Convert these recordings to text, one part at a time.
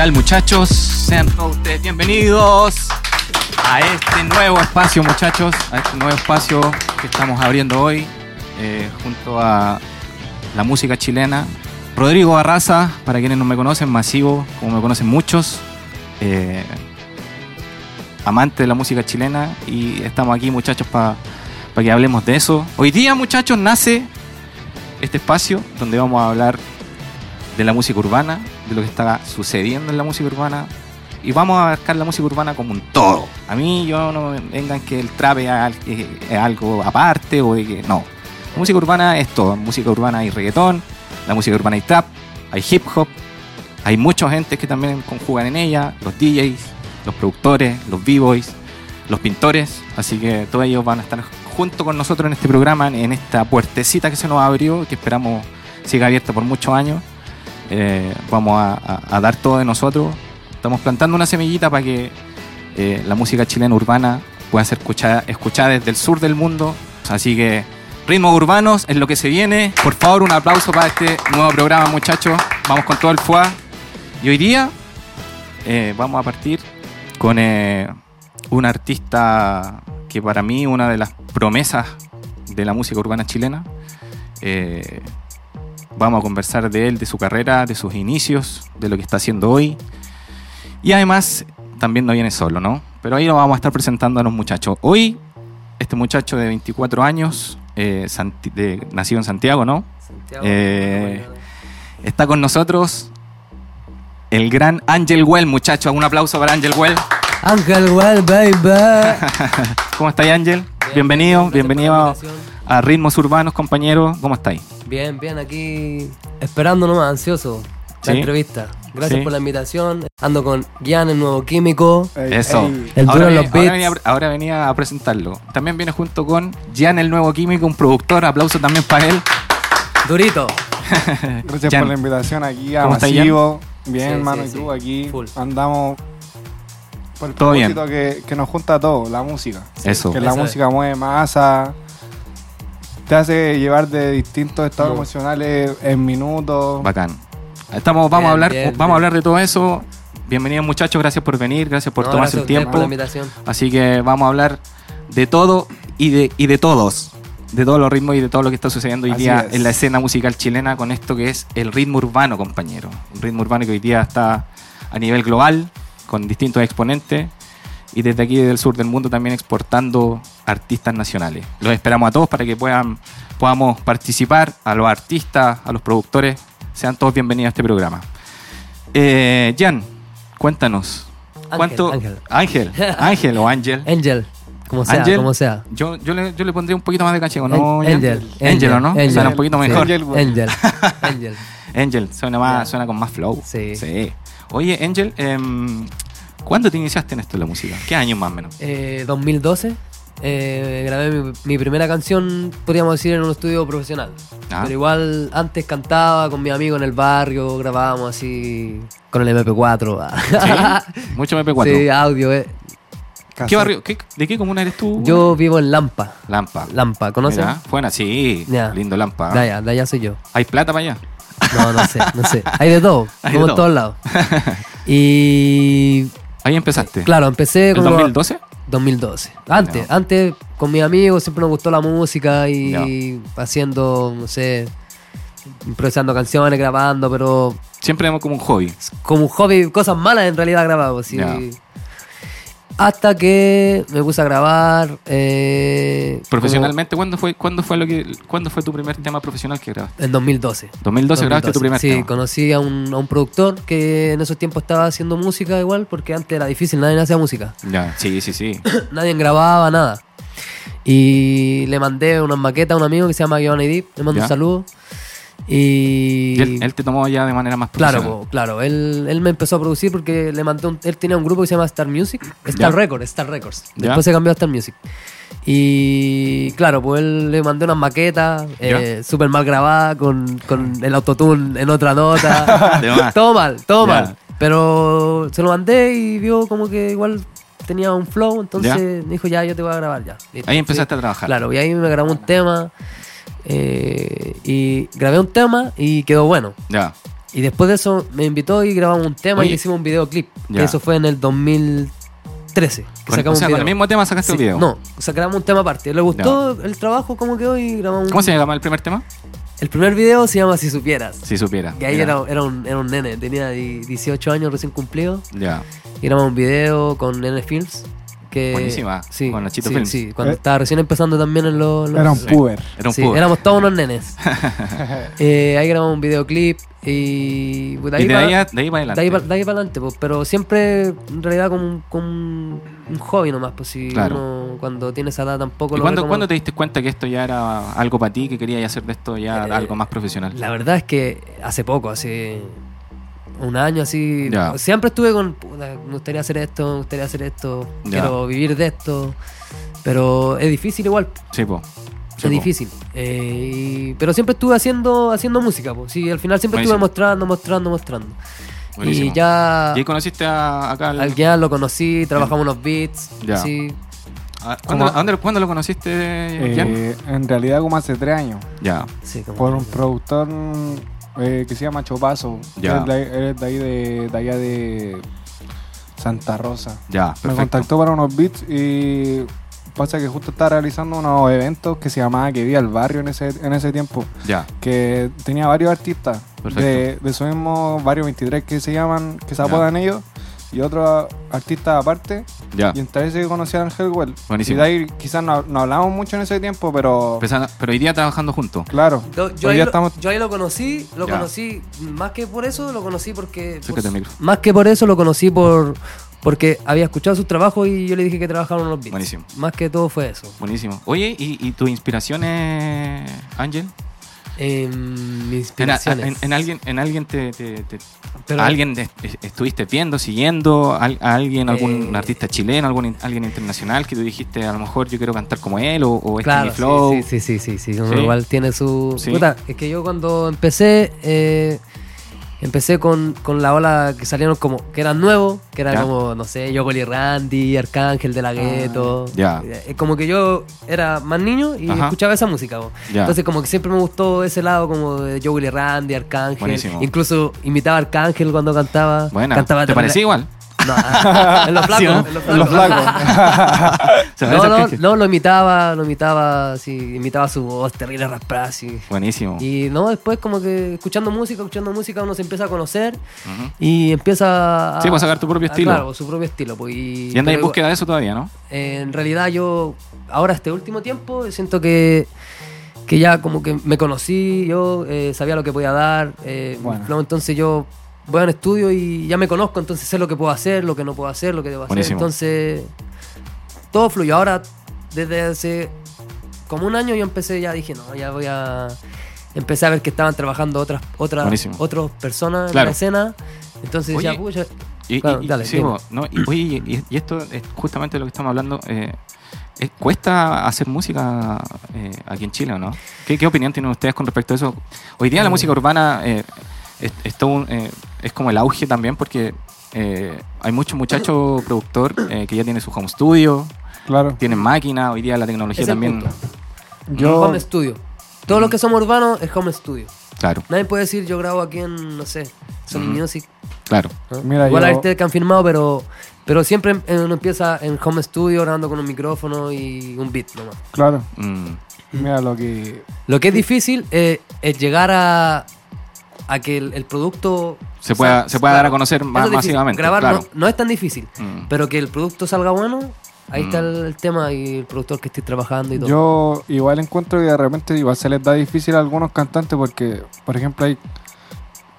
tal muchachos? Sean todos ustedes bienvenidos a este nuevo espacio muchachos, a este nuevo espacio que estamos abriendo hoy eh, junto a la música chilena. Rodrigo Barraza, para quienes no me conocen, masivo, como me conocen muchos, eh, amante de la música chilena y estamos aquí muchachos para que hablemos de eso. Hoy día muchachos nace este espacio donde vamos a hablar de la música urbana, de lo que está sucediendo en la música urbana. Y vamos a abarcar la música urbana como un todo. A mí yo no vengan que el trap es algo aparte o de que no. La música urbana es todo. En música urbana hay reggaetón, la música urbana hay trap, hay hip hop, hay mucha gente que también conjugan en ella, los DJs, los productores, los b-boys, los pintores. Así que todos ellos van a estar junto con nosotros en este programa, en esta puertecita que se nos abrió, que esperamos siga abierta por muchos años. Eh, vamos a, dar todo de nosotros. Estamos plantando una semillita para que eh, la música chilena urbana pueda ser escuchada, escuchada desde el sur del mundo. Así que ritmos urbanos es lo que se viene. Por favor, un aplauso para este nuevo programa, muchachos. Vamos con todo el FUA. Y hoy día eh, vamos a partir con un artista que para mí una de las promesas de la música urbana chilena. Vamos a conversar de él, de su carrera, de sus inicios, de lo que está haciendo hoy. Y además, también no viene solo, ¿no? Pero ahí lo vamos a estar presentando a los muchachos. Hoy, este muchacho de 24 años, eh, nacido en Santiago, ¿no? Santiago, eh, está con nosotros el gran Ángel Well, muchachos. Un aplauso para Ángel Well. Ángel Well, baby. ¿Cómo estáis, Ángel? bienvenido, bienvenido a Ritmos Urbanos, compañero. ¿Cómo estáis? Bien, bien, aquí esperando nomás, ansioso la entrevista. Gracias por la invitación. Ando con Gian, el nuevo químico. Eso. El ahora, venía, los beats. Ahora venía, a presentarlo. También viene junto con Gian, el nuevo químico, un productor. Aplauso también para él. Durito. Gracias por la invitación aquí a Masivo. Bien, hermano, y tú aquí andamos por el todo bien. Que, que nos junta a todos, la música. Eso. Que la música mueve masa, te hace llevar de distintos estados emocionales en minutos. Bacán. Estamos, vamos a hablar, vamos a hablar de todo eso. Bienvenidos muchachos, gracias por venir, gracias por tomarse el tiempo. Por la invitación. Así que vamos a hablar de todo y de, y de todos, de todos los ritmos y de todo lo que está sucediendo hoy día en la escena musical chilena con esto que es el ritmo urbano, compañero. Un ritmo urbano que hoy día está a nivel global, con distintos exponentes y desde aquí, desde el sur del mundo, también exportando artistas nacionales. Los esperamos a todos para que puedan, podamos participar, a los artistas, a los productores, sean todos bienvenidos a este programa. Eh, Jan, cuéntanos. ¿Cuánto? Ángel. Ángel, Ángel o Ángel. Ángel. Como sea, como sea. Yo, yo, le, yo le pondría un poquito más de caché, ¿no? Angel. Angel, ¿o no? Angel. Suena un poquito mejor. Angel. Angel. Angel. suena, más, suena con más flow. Sí. sí. Oye, Angel, eh, ¿Cuándo te iniciaste en esto de la música? ¿Qué año más o menos? 2012. Eh, eh, grabé mi, primera canción, podríamos decir, en un estudio profesional. Ah. Pero igual antes cantaba con mi amigo en el barrio, grabábamos así con el MP4. ¿Sí? Mucho MP4. Sí, audio. Eh. ¿Qué barrio? ¿De qué comuna eres tú? Yo vivo en Lampa. Lampa. Lampa, ¿conoces? Buena, sí. Lindo Lampa. De allá, de allá soy yo. ¿Hay plata para allá? No, no sé, no sé. Hay de todo, como en todos lados. y Ahí empezaste. Claro, empecé ¿En 2012? 2012. Antes, antes con mis amigos siempre nos gustó la música y haciendo, no sé, improvisando canciones, grabando, pero... Siempre como un hobby. Como un hobby, cosas malas en realidad grabamos. Sí. Hasta que me puse a grabar. Eh, ¿Profesionalmente? ¿Cuándo fue, cuándo, fue lo que, ¿Cuándo fue tu primer tema profesional que grabaste? En 2012. 2012, grabaste tu primer tema. Sí, conocí a un, a un, productor que en esos tiempos estaba haciendo música igual, porque antes era difícil, nadie hacía música. Ya, sí, sí, sí. nadie grababa nada. Y le mandé una maqueta a un amigo que se llama Giovanni Deep, le mando un saludo. Y, él, te tomó ya de manera más profesional. Claro, claro. Él, él, me empezó a producir porque le mandó él tenía un grupo que se llama Star Music, Star Records, Star Records. Después se cambió a Star Music. Y claro, pues él le mandé unas maquetas eh, súper mal grabadas, con, con el autotune en otra nota. todo mal, todo mal. Pero se lo mandé y vio como que igual tenía un flow, entonces me dijo, ya, yo te voy a grabar ya. ahí empezaste a trabajar. Claro, y ahí me grabó un tema. Eh, y grabé un tema y quedó bueno. Ya. Y después de eso me invitó y grabamos un tema y hicimos un videoclip. eso fue en el 2013. Que sacamos o sea, con el mismo tema sacaste el video. No, sacamos un tema aparte. Le gustó el trabajo como quedó y grabamos ¿Cómo se llama el primer tema? El primer video se llama Si Supieras. Si Supieras. Que ahí era, era, un, era un nene, tenía 18 años recién cumplido. Ya. Y grabamos un video con Nene Films. Buenísima. Sí, con Nachito sí, Sí, cuando eh. estaba recién empezando también en los. era un puber. Era un puber. Éramos todos unos nenes. eh, ahí grabamos un videoclip y. de ahí, de, ahí, de ahí para adelante. De ahí, para adelante, pues, pero siempre en realidad con un hobby nomás. Pues si uno cuando tiene esa edad tampoco. ¿Y cuándo, te diste cuenta que esto ya era algo para ti, que querías hacer de esto ya eh, algo más profesional? La verdad es que hace poco, hace un año así. Siempre estuve con, me gustaría hacer esto, me gustaría hacer esto, quiero vivir de esto. Pero es difícil igual. Sí, po. es difícil. Eh, pero siempre estuve haciendo, haciendo música, po. Sí, al final siempre estuve mostrando, mostrando, mostrando. Y ya. ¿Y conociste a, acá? Al, ya lo conocí, trabajamos unos beats. Ya. Ah, ¿Cuándo, lo conociste, eh, En realidad, como hace tres años. Ya. por un productor eh, que se llama Chopazo. Ya. Eres de, ahí de, allá de Santa Rosa. Ya, Me contactó para unos beats y pasa que justo estaba realizando unos eventos que se llamaba Que Vía el Barrio en ese, en ese tiempo. Ya. Que tenía varios artistas. De, de esos mismos varios 23 que se llaman, que se apodan ellos y otro artista aparte. Ya. Y entonces que conocí a Ángel Well. Buenísimo. Y de ahí quizás no, no, hablamos mucho en ese tiempo, pero. pero hoy día trabajando juntos. Claro. Yo, ahí, lo, yo ahí, lo, conocí, lo conocí, más que por eso, lo conocí porque. más que por eso lo conocí por. Porque había escuchado su trabajo y yo le dije que trabajaron en los beats. Buenísimo. Más que todo fue eso. Buenísimo. Oye, ¿y, y tu inspiración es Ángel? En inspiraciones. En, alguien, en alguien te, alguien estuviste viendo, siguiendo, a, alguien, algún eh, artista chileno, algún alguien internacional que tú dijiste a lo mejor yo quiero cantar como él o, o este mi flow. Sí, sí, sí, sí, igual tiene su. es que yo cuando empecé eh, Empecé con, con, la ola que salieron como, que eran nuevos, que era como, no sé, yo y Randy, Arcángel de la ah, Gueto. Ya. Eh, como que yo era más niño y escuchaba esa música. Entonces como que siempre me gustó ese lado como de Joe y Randy, Arcángel. Incluso imitaba a Arcángel cuando cantaba. Cantaba ¿Te parecía igual? No, en los flacos. en los flacos. no, no, no, lo imitaba, lo imitaba, sí, imitaba su voz terrible raspada, así. Buenísimo. Y no, después como que escuchando música, escuchando música uno se empieza a conocer y empieza a... Sí, pues, a sacar tu propio estilo. Claro, su propio estilo. Pues, y, andas en búsqueda de eso todavía, ¿no? en realidad yo, ahora este último tiempo, siento que que ya como que me conocí, yo eh, sabía lo que podía dar, eh, entonces yo voy a un estudio y ya me conozco, entonces sé lo que puedo hacer, lo que no puedo hacer, lo que debo hacer. Entonces, todo fluyó. Ahora, desde hace como un año yo empecé, ya dije, no, ya voy a... Empecé a ver que estaban trabajando otras otras otras personas en la escena. Entonces ya, y, dale, y, y, esto es justamente lo que estamos hablando. Eh, ¿Cuesta hacer música eh, aquí en Chile o no? ¿Qué, ¿Qué, opinión tienen ustedes con respecto a eso? Hoy día la mm. música urbana eh, es, eh, es, como el auge también porque eh, hay muchos muchachos productor eh, que ya tienen su home studio, claro. tienen máquina, hoy día la tecnología también. Yo... Home studio. Todos los que somos urbanos es home studio. Claro. Nadie puede decir yo grabo aquí en, no sé, Sony Music. Claro. Igual hay ustedes que han firmado, pero, pero siempre uno empieza en home studio grabando con un micrófono y un beat nomás. Claro. Mm. Mira lo que... Lo que es difícil es llegar a, a que el, producto se pueda, se pueda dar a conocer más masivamente. Grabar no, es tan difícil, mm. pero que el producto salga bueno, ahí está mm. el, tema y el productor que estoy trabajando y todo. Yo igual encuentro que de repente igual se les da difícil a algunos cantantes porque, por ejemplo, hay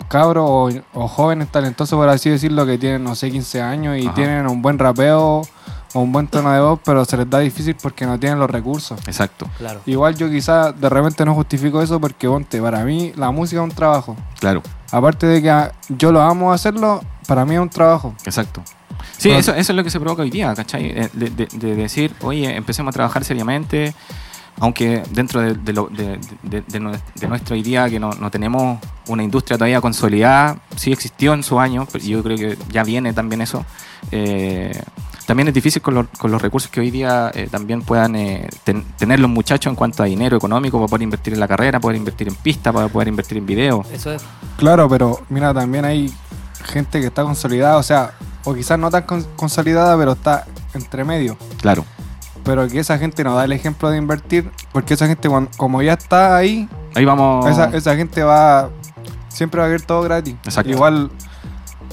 cabros o, jóvenes talentosos, por así decirlo, que tienen, no sé, 15 años y tienen un buen rapeo o un buen tono de voz, pero se les da difícil porque no tienen los recursos. Exacto. Claro. Igual yo quizás de repente no justifico eso porque, ponte, para mí la música es un trabajo. Claro. Aparte de que yo lo amo hacerlo, para mí es un trabajo. Exacto. Sí, eso, eso, es lo que se provoca hoy día, ¿cachai? Eh, de, decir, oye, empecemos a trabajar seriamente, aunque dentro de, lo, de, nuestra idea que no, no, tenemos una industria todavía consolidada, sí existió en su año, pero yo creo que ya viene también eso. Eh, también es difícil con, los recursos que hoy día eh, también puedan eh, tener los muchachos en cuanto a dinero económico para poder invertir en la carrera, poder invertir en pista, para poder invertir en video. Eso es. Claro, pero mira, también hay gente que está consolidada, o sea, o quizás no tan consolidada, pero está entre medio. Claro. Pero que esa gente no da el ejemplo de invertir, porque esa gente, como ya está ahí, ahí vamos. Esa, esa gente va. Siempre va a ver todo gratis. Exacto. Igual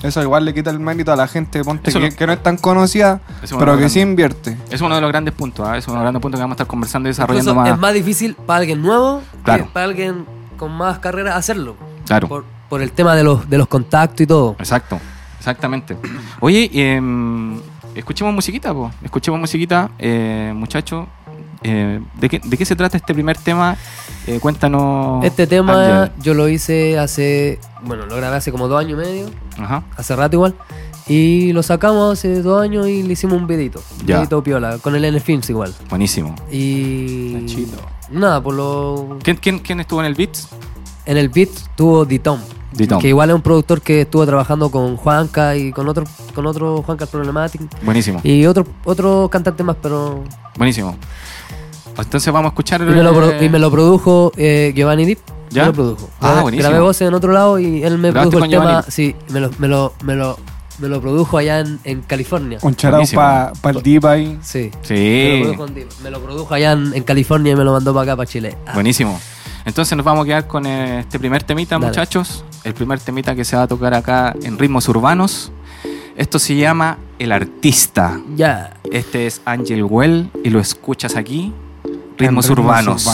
eso igual le quita el mérito a la gente ponte que, no es tan conocida, pero que sí invierte. Es uno de los grandes puntos, ¿ah? es uno de los grandes puntos que vamos a estar conversando y desarrollando más. Es más difícil para alguien nuevo que para alguien con más carrera hacerlo. Claro. Por, el tema de los, de los contactos y todo. Exacto, exactamente. Oye, eh, escuchemos musiquita, po. escuchemos musiquita, eh, muchachos. Eh, ¿de, qué, ¿de, qué, se trata este primer tema? Eh, cuéntanos. Este tema yo lo hice hace. Bueno, lo grabé hace como dos años y medio. Ajá. Hace rato igual. Y lo sacamos hace dos años y le hicimos un videito. Un videito piola, con el N Films igual. Buenísimo. Y. Nada, por lo. ¿Quién, quién, quién estuvo en el beat? En el beat estuvo Ditom. Que igual es un productor que estuvo trabajando con Juanca y con otro, con otro Juanca Problematic. Buenísimo. Y otro, otro cantante más, pero. Buenísimo. Entonces vamos a escuchar. Y me lo, y me lo produjo eh, Giovanni Deep. ¿Ya? Me lo produjo. Ah, buenísimo. Grabé voces en otro lado y él me produjo el tema. Sí, me lo, me lo, me lo, me lo produjo allá en, en California. Un charao para pa el Deep ahí. Sí. Sí. Me lo produjo, allá en, California y me lo mandó para acá, para Chile. Ah. Buenísimo. Entonces nos vamos a quedar con eh, este primer temita, muchachos. El primer temita que se va a tocar acá en ritmos urbanos. Esto se llama El Artista. Ya. Este es Angel Well y lo escuchas aquí ritmos urbanos.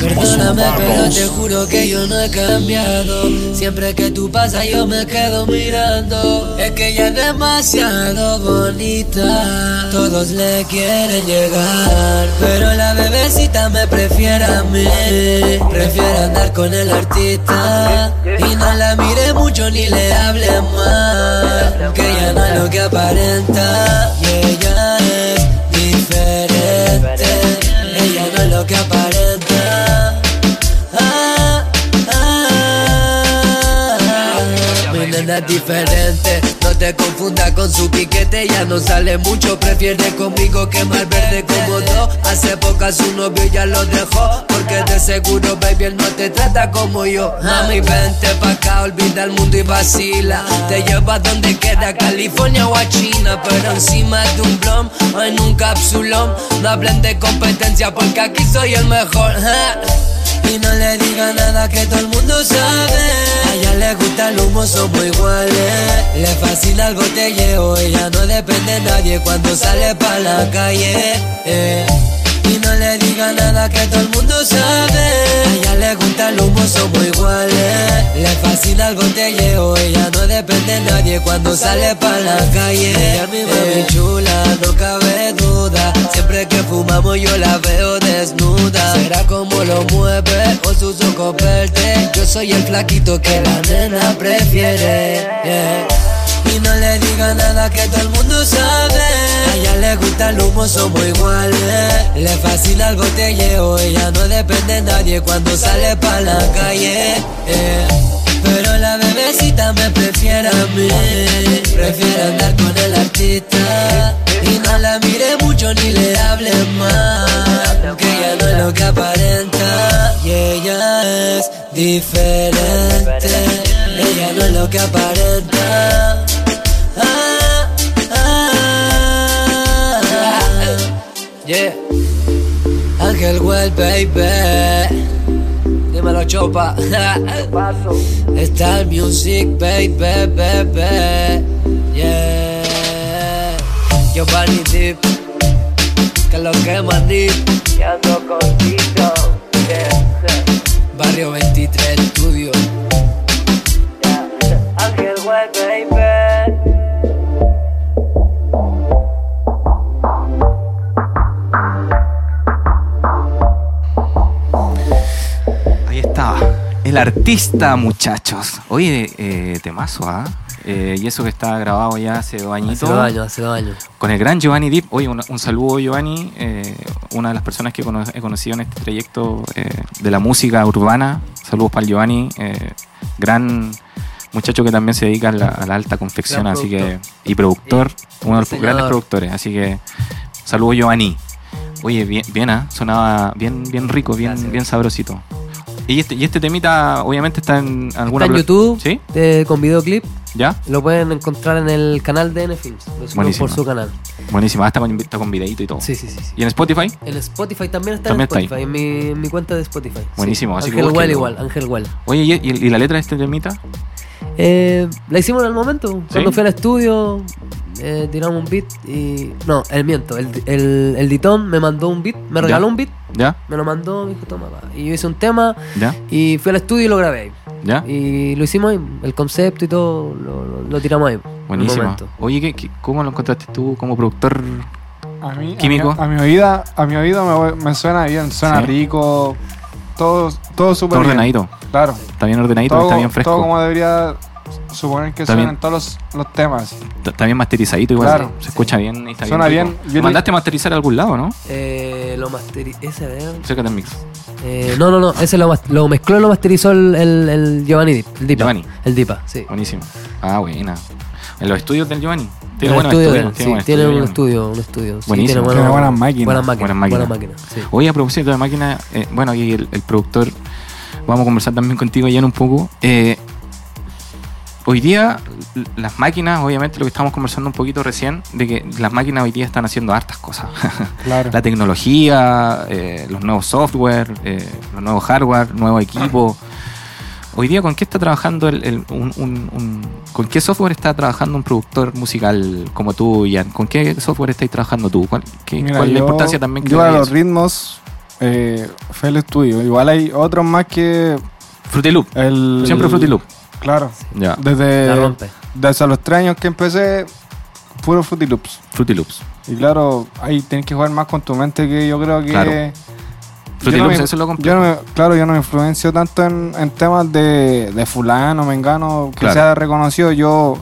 Perdóname, pero te juro que yo no he cambiado. Siempre que tú pasas, yo me quedo mirando. Es que ella es demasiado bonita. Todos le quieren llegar. Pero la bebecita me prefiere a mí. Prefiere andar con el artista. Y no la mire mucho ni le hable más. Que ella no es lo que aparenta. Y ella es lo que aparenta. Ah, ah, ah. Es diferente te confunda con su piquete, ya no sale mucho, prefiere conmigo que mal verde como yo. Hace poco su novio ya lo dejó, porque de seguro, baby, él no te trata como yo. Mami, vente pa' acá, olvida el mundo y vacila. Te lleva donde queda, California o a China, pero encima de un blom o en un capsulón. No hablen de competencia porque aquí soy el mejor. Y no le diga nada que todo el mundo sabe. A ella le gusta el humo, somos iguales. Le fascina el botelleo, ella no depende de nadie cuando sale pa' la calle. Eh. Y no le diga nada que todo el mundo sabe. A ella le gusta el humo, somos iguales. Le fascina el botelleo, ella no depende de nadie cuando sale pa' la calle. Ella mi mami chula, no cabe Siempre que fumamos yo la veo desnuda. Será como lo mueve o sus ojos verdes. Yo soy el flaquito que la nena prefiere. Y no le diga nada que todo el mundo sabe. A ella le gusta el humo, somos iguales. Le fascina el botelleo, ella no depende de nadie cuando sale pa' la calle. Pero la bebecita me prefiere a mí. Prefiere andar con el artista. Y no la mire mucho ni le hable más. Que ella no es lo que aparenta. Y ella es diferente. Ella no es lo que aparenta. Yeah. Ángel Well, baby. Dímelo, chopa. Está el music, baby, baby. Yeah. Giovanni Deep. Que lo que maní. Y ando contigo. Yeah. Barrio 23 Estudio. Yeah. Ángel Well, baby. El artista, muchachos. Oye, eh, temazo, ¿ah? Eh, y eso que está grabado ya hace dos añitos. Hace dos años, hace dos años. Con el gran Giovanni Deep. Oye, un, saludo, Giovanni. Eh, una de las personas que he conocido en este trayecto de la música urbana. Saludos para el Giovanni. gran muchacho que también se dedica a la, a la alta confección, Gran así que. productor. Y productor, uno de los diseñador. grandes productores. Así que. Saludos, Giovanni. Oye, bien, bien, ¿ah? sonaba bien, bien rico, bien, Gracias. bien sabrosito. Y este, y este temita, obviamente, está en alguna Está en YouTube ¿Sí? eh, con videoclip. ¿Ya? Lo pueden encontrar en el canal de Nfilms. Lo suben por su canal. Buenísimo. Ah, está con, está con videito y todo. Sí, sí, sí. sí. ¿Y en Spotify? En Spotify también está También en está ahí. Spotify, en mi, en mi cuenta de Spotify. Buenísimo, Sí. así que Ángel Well búsquenlo. igual, Ángel Well. Oye, ¿y, y- y la letra de este temita? Eh, la hicimos en el momento. Cuando ¿Sí? fui al estudio, eh, tiramos un beat y. No, el miento. El, el, el Ditón me mandó un beat, me regaló Ya. un beat, ¿Ya? me lo mandó, me dijo, toma, pa". Y yo hice un tema ¿Ya? y fui al estudio y lo grabé ahí. ¿Ya? Y lo hicimos ahí, el concepto y todo, lo, lo- lo tiramos ahí. Buenísimo. Oye, ¿qué, qué- cómo lo encontraste tú como productor? A mí, Químico. A mi, a mi oída, a mi oído me, me suena bien, suena Sí. rico, todo, todo súper Todo bien. ordenadito. Claro. Está bien ordenadito, Todo, está bien fresco. todo como debería suponer que Está suenan todos los, los temas. Está- bien masterizadito igual. Claro. Se escucha bien. y Está Suena bien, bien, Mandaste a masterizar a algún lado, ¿no? Eh, lo masterizó. Ese, a ver. Cerca del mix. Eh, no, no, no. Ese lo, lo mezcló y lo masterizó el, el, el Giovanni, Dip- el Dipa. Giovanni. El Dipa, sí. Buenísimo. Ah, buena. En los estudios del Giovanni. Tiene buenos estudios. sí, buen tiene un estudio, un estudio. Sí, Buenísimo. tiene, Tiene buenas máquinas. Buenas máquinas. Buenas máquinas. buenas máquinas, sí. Oye, a propósito de máquina, eh, bueno, aquí el, el productor, vamos a conversar también contigo ya en un poco. Eh, hoy día, las máquinas, obviamente lo que estamos conversando un poquito recién, de que las máquinas hoy día están haciendo hartas cosas. Claro. La tecnología, eh, los nuevos software, eh, los nuevos hardware, nuevos equipos. Hoy día, ¿con qué está trabajando el, el- un, un- un- ¿Con qué software está trabajando un productor musical como tú, Ian? ¿Con qué software estáis trabajando tú? ¿Cuál, qué- Mira, cuál es la importancia también que Yo a los eso? ritmos, eh, fue el estudio. Igual hay otros más que Fruity Loop. el... Siempre Fruity Loop. Claro. Ya. La Desde, rompe. desde los tres años que empecé, puro Fruity Loops. Fruity Loops. Y claro, ahí tienes que jugar más con tu mente que yo creo que... Claro. Fruity yo no Loops, me- eso es lo Yo complejo. no me- claro, yo no me influencio tanto en, en temas de, de fulano, mengano, que Claro. sea reconocido. Yo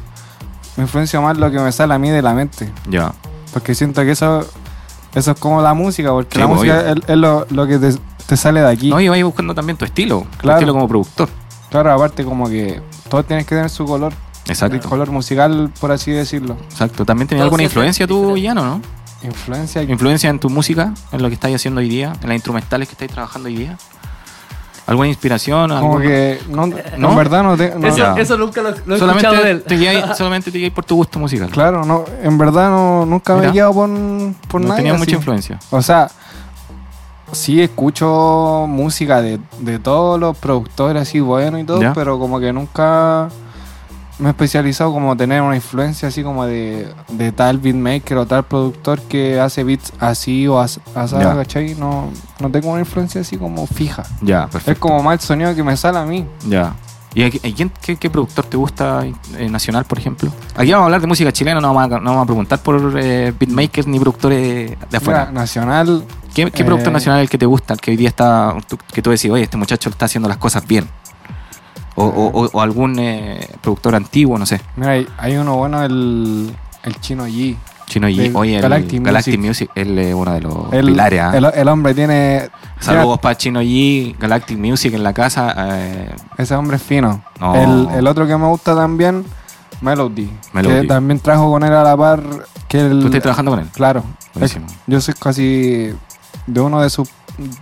me influencio más lo que me sale a mí de la mente. Ya. Porque siento que eso, eso es como la música, porque Sí, la obvio. música es, es lo, lo que te, te sale de aquí. No, y vais buscando también tu estilo. Tu Claro. estilo como productor. Claro, aparte como que todos tienes que tener su color, el Exacto. color musical, por así decirlo. Exacto. ¿También tenías Todo alguna influencia tú. Llano, no? Influencia. ¿Influencia en tu música? ¿En lo que estáis haciendo hoy día? ¿En las instrumentales que estáis trabajando hoy día? ¿Alguna inspiración? Como alguna- que, no, ¿No? en verdad no, te- no- Eso- nunca lo, lo he escuchado de solamente él. te, solamente te guiáis por tu gusto musical. Claro, no, en verdad no, nunca me Mira. he guiado por, por no nadie. tenías así. mucha influencia. O sea, sí escucho música de, de todos los productores así buenos y todo, Ya. pero como que nunca me he especializado como tener una influencia así como de, de tal beatmaker o tal productor que hace beats así o as- así. ¿cachai? No, no tengo una influencia así como fija. Ya, perfecto. Es como más el sonido que me sale a mí. Ya. ¿Y a- quién- qué, qué productor te gusta eh, nacional, por ejemplo? Aquí vamos a hablar de música chilena, no vamos a, no vamos a preguntar por eh, beatmakers ni productores de afuera. Mira, nacional, ¿Qué, qué eh, productor nacional es el que te gusta, el que hoy día está, que tú decís, oye, este muchacho está haciendo las cosas bien? O, o- o- algún eh, productor antiguo, no sé. mira, hay, hay uno bueno, el, el chino G. Chino Oye, el Galactic Galactic, Music. Music, él es uno de los El, pilares. ¿ah? el, el hombre tiene. Saludos para Chino G, Galactic Music en la casa. eh, Ese hombre es fino. No. El, el otro que me gusta también, Melody. Melody. Que también trajo con él a la par. Que el, ¿Tú estás trabajando con él? Claro. Buenísimo. Es- yo soy casi de uno de sus.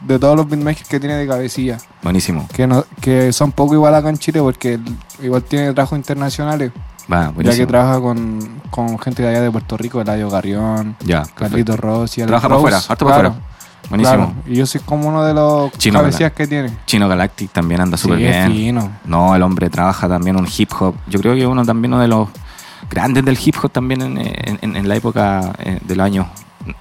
De todos los beatmakers que tiene de cabecilla. Buenísimo. Que, no, que son poco igual acá en Chile porque igual tiene trabajos internacionales. Ya que trabaja con, con gente de allá de Puerto Rico, Eladio Garrión, Ya. Carlito Rossi. Trabaja para afuera, harto para Claro, afuera. Buenísimo. claro. Y yo soy como uno de los Chino, cabecillas que tiene. Chino Galactic también anda súper Sí, bien. fino. No, el hombre trabaja también un hip hop. Yo creo que uno también uno de los grandes del hip hop también en, en- la época eh, de los años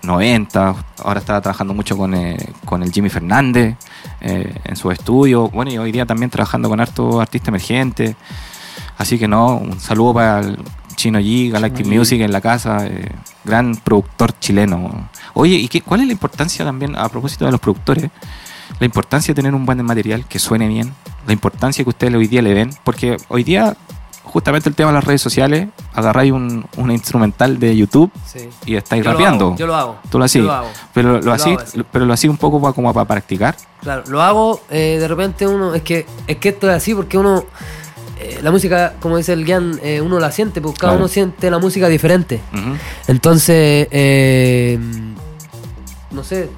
90. Ahora está trabajando mucho con, eh, con el Jimmy Fernández eh, en su estudio. Bueno, y hoy día también trabajando con harto artista emergente. Así que no, un saludo para el Chino G, Galactic Chino G. Music en la casa. eh, gran productor chileno. Oye, ¿y qué, cuál es la importancia también, a propósito de los productores? La importancia de tener un buen material que suene bien, la importancia que ustedes hoy día le ven, porque hoy día, justamente el tema de las redes sociales, agarráis un, un instrumental de YouTube Sí. y estáis Yo lo rapeando. hago, Yo lo hago. Tú lo hacís, pero lo, lo hacís, hago así. pero lo hacís un poco como para practicar. Claro, lo hago, eh, de repente uno, es que, es que esto es así porque uno, eh, la música, como dice el Guian, eh, uno la siente, porque cada Claro. uno siente la música diferente. Entonces, eh, no sé,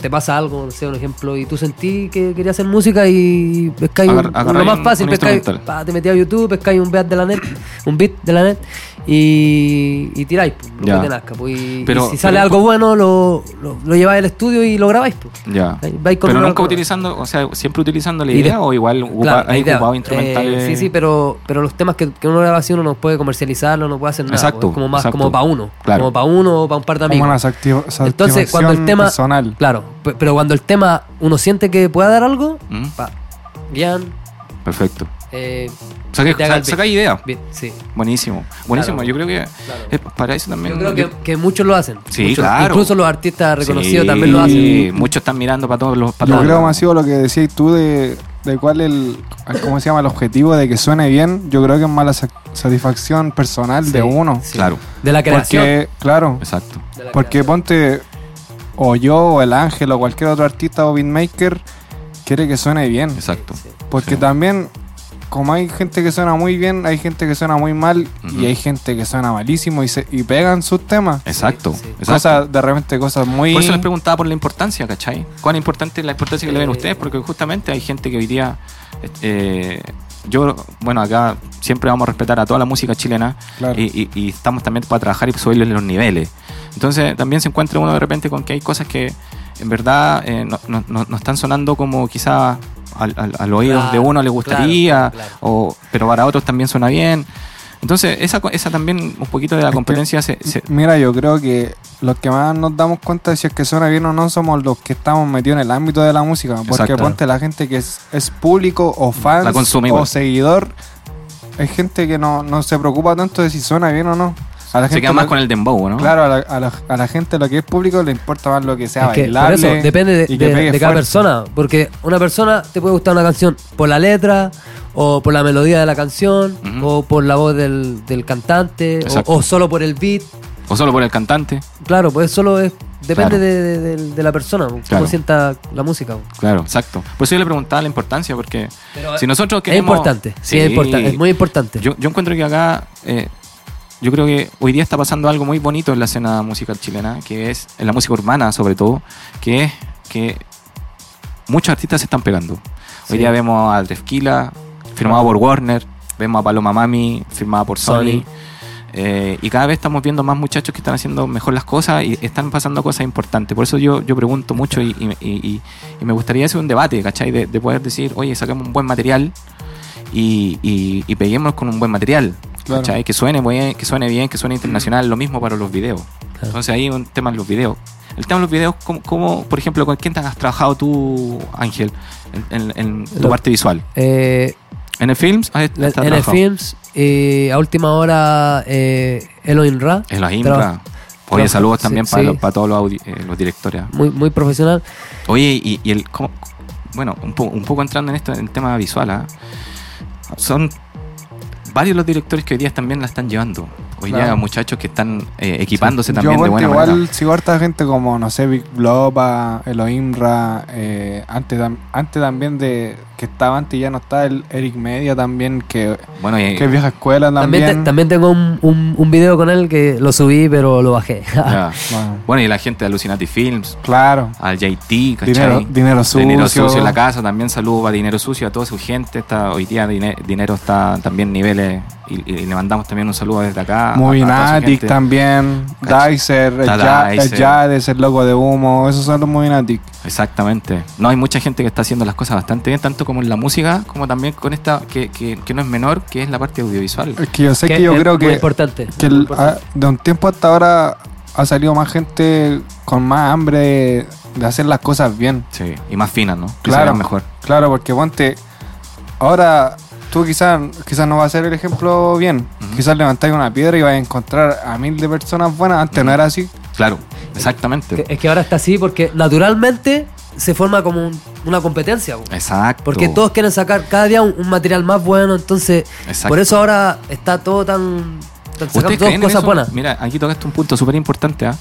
te pasa algo, no sé, un ejemplo, y tú sentí que querías hacer música y pescáis lo más fácil, pescáis, pa, te metí a YouTube, pescáis un beat de la net, un beat de la net y, y tiráis pues, lo Ya. que te nazca. pues, y, Pero- y si sale pero- algo bueno, lo, lo, lo lleváis al estudio y lo grabáis. Pues. Ya. Ahí vais con Pero nunca utilizando, o sea, siempre utilizando la de- idea o igual Claro, la hay idea. ocupado Eh, instrumentales. sí, sí, pero, pero los temas que, que uno graba así uno no puede comercializarlo, no puede hacer nada. Exacto, pues, es como más exacto. como para uno. Claro. Como para uno o para un par de amigos. Como una Entonces, cuando el tema. personal. Claro, pe- pero cuando el tema uno siente que puede dar algo, Mm, pa, bien, Perfecto. Eh, que sa- saca idea. bien, sí. Buenísimo. Buenísimo. Claro. Yo creo que Claro. es para eso también. Yo creo que, que muchos lo hacen. Sí, Muchos- claro. Incluso los artistas reconocidos Sí, también lo hacen. Muchos están mirando para todos los. Para Yo todos creo más sido lo que decías tú de, de cuál el cómo se llama el objetivo de que suene bien. Yo creo que es más la sa- satisfacción personal Sí, de uno. sí. Claro, De la creación. Porque, claro, exacto. Porque creación. ponte o yo o el Ángel o cualquier otro artista o beatmaker quiere que suene bien. Exacto. Sí. Porque Sí. también, como hay gente que suena muy bien, hay gente que suena muy mal y hay gente que suena malísimo y, se, y pegan sus temas. Exacto. sí. exacto. Cosas, de repente cosas muy... Por eso les preguntaba por la importancia, ¿cachai? ¿Cuán importante es la importancia que le ven Eh, ustedes? Porque justamente hay gente que hoy día. eh, yo, bueno, acá siempre vamos a respetar a toda la música chilena Claro. y, y- y estamos también para trabajar y subirle los niveles. Entonces, también se encuentra uno de repente con que hay cosas que en verdad eh, no, no- no- están sonando como quizás al, al- al oído Claro, de uno le gustaría, claro, claro. O, pero para otros también suena bien. Entonces, esa, esa también, un poquito de la Es que- competencia se, se- Mira, yo creo que los que más nos damos cuenta de si es que suena bien o no somos los que estamos metidos en el ámbito de la música. Porque Exacto. ponte la gente que es, es público o fan o seguidor. Es gente que no, no se preocupa tanto de si suena bien o no. A la se gente queda más lo- con el dembow, ¿no? Claro, a la, a la- a la gente lo que es público le importa más lo que sea Es que por bailable. eso depende de, y que de- de cada fuerte. persona. Porque una persona te puede gustar una canción por la letra, o por la melodía de la canción, o por la voz del, del cantante, o, solo por el beat. O solo por el cantante. Claro, pues solo es. Depende Claro. de, de- la persona, cómo Claro. sienta la música. Claro, exacto. Por eso yo le preguntaba la importancia, porque Pero si nosotros es queremos... importante, sí, es importante, es muy importante. Yo, yo encuentro que acá, eh, yo creo que hoy día está pasando algo muy bonito en la escena musical chilena, que es, en la música urbana sobre todo, que es que muchos artistas se están pegando. Hoy día vemos a Drefkila, firmado por Warner, vemos a Paloma Mami, firmada por Sony. Eh, y cada vez estamos viendo más muchachos que están haciendo mejor las cosas y están pasando cosas importantes. Por eso yo, yo pregunto mucho y, y- y- y me gustaría hacer un debate, ¿cachai? De, de poder decir, oye, saquemos un buen material y, y, peguémonos con un buen material. Claro. Que suene bien, que suene bien, que suene internacional, lo mismo para los videos. Claro. Entonces ahí un tema en los videos. El tema de los videos, ¿cómo, cómo, por ejemplo, con quién te has trabajado tú, Ángel, en, en- en tu Lo- parte visual? Eh, ¿En el Films? has- has en el trabajado? Films, eh, a última hora, eh, Elohim Ra. Traba- Impra. Oye, saludos sí, también para, sí. los, para todos los, eh, los directores. Muy, muy profesional. Oye, y, y el. cómo- bueno, un, po- un poco entrando en esto, en el tema visual, ¿ah? son varios los directores que hoy día también la están llevando. Hoy día muchachos que están eh, equipándose también de buena igual manera. sigo harta gente como, no sé, Big Bloba, Elohimra, eh, antes, antes también de que estaba antes y ya no está el Eric Media también, que, Bueno, y, que es vieja escuela También, también. te- también tengo un, un, un video con él que lo subí, pero lo bajé. Bueno, Bueno, y la gente de Alucinati Films, claro, al JT, ¿cachai? dinero, dinero sucio. Dinero sucio en la casa, también saludo a Dinero Sucio, a toda su gente. Está, hoy día Dine- Dinero está también en y, y le mandamos también un saludo desde acá. Movinatic también, Dicer, el Ja- el el loco de humo, esos son los Movinatic. Exactamente. No, hay mucha gente que está haciendo las cosas bastante bien, tanto como en la música, como también con esta, que, que, que no es menor, que es la parte audiovisual. Es que yo sé que, Que yo es creo muy que, importante. que muy el- importante. ah, de un tiempo hasta ahora ha salido más gente con más hambre de, de hacer las cosas bien. Sí, y más finas, ¿no? Que se Claro. vean mejor. Claro, porque ponte, ahora tú quizás quizás no va a ser el ejemplo bien. Quizás levantáis una piedra y vais a encontrar a mil de personas buenas. Antes no era así. Claro, exactamente. Es que ahora está así porque naturalmente se forma como un- una competencia. Exacto. Porque todos quieren sacar cada día un, un material más bueno, entonces Exacto. por eso ahora está todo tan ¿Ustedes sacando cosas eso? buenas. Mira, aquí tocaste un punto súper importante, ¿ah?